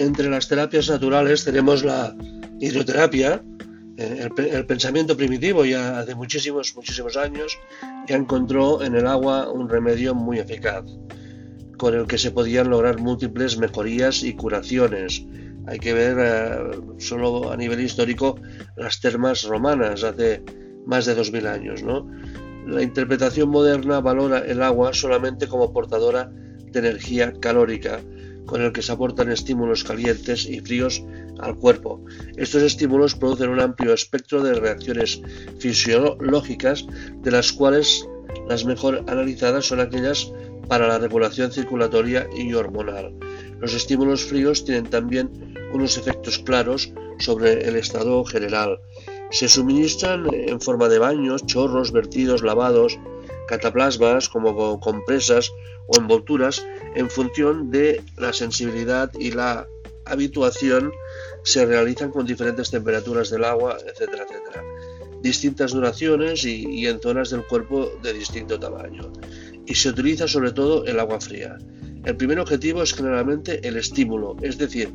Entre las terapias naturales tenemos la hidroterapia, eh, el, pensamiento primitivo ya hace muchísimos, muchísimos años ya encontró en el agua un remedio muy eficaz, con el que se podían lograr múltiples mejorías y curaciones. Hay que ver eh, solo a nivel histórico las termas romanas hace más de 2000 años. ¿no? La interpretación moderna valora el agua solamente como portadora de energía calórica, con el que se aportan estímulos calientes y fríos al cuerpo. Estos estímulos producen un amplio espectro de reacciones fisiológicas, de las cuales las mejor analizadas son aquellas para la regulación circulatoria y hormonal. Los estímulos fríos tienen también unos efectos claros sobre el estado general. Se suministran en forma de baños, chorros, vertidos, lavados, cataplasmas como compresas o envolturas en función de la sensibilidad y la habituación se realizan con diferentes temperaturas del agua, etcétera, etcétera. Distintas duraciones y, en zonas del cuerpo de distinto tamaño. Y se utiliza sobre todo el agua fría. El primer objetivo es generalmente el estímulo, es decir,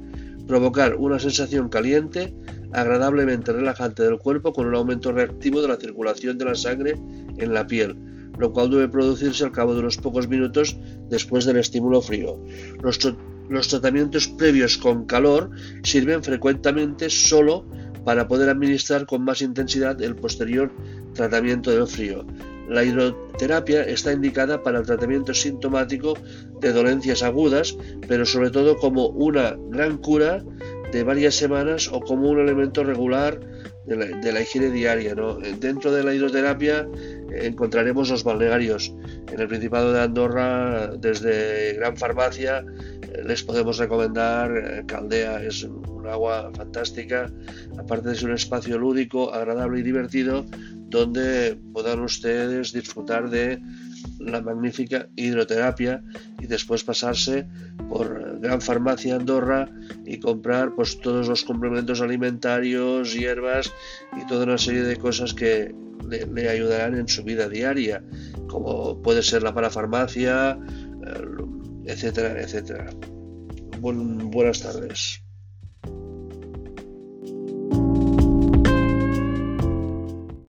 provocar una sensación caliente, agradablemente relajante del cuerpo con un aumento reactivo de la circulación de la sangre en la piel, lo cual debe producirse al cabo de unos pocos minutos después del estímulo frío. Los, tratamientos previos con calor sirven frecuentemente solo para poder administrar con más intensidad el posterior tratamiento del frío. La hidroterapia está indicada para el tratamiento sintomático de dolencias agudas, pero sobre todo como una gran cura de varias semanas o como un elemento regular de la, higiene diaria. Dentro de la hidroterapia eh, encontraremos los balnearios. En el Principado de Andorra, desde Gran Farmacia, eh, les podemos recomendar eh, Caldea, es un agua fantástica, aparte de ser un espacio lúdico, agradable y divertido, donde puedan ustedes disfrutar de la magnífica hidroterapia y después pasarse por Gran Farmacia Andorra y comprar pues todos los complementos alimentarios, hierbas y toda una serie de cosas que le, ayudarán en su vida diaria, como puede ser la parafarmacia, eh, etcétera, etcétera. buenas tardes.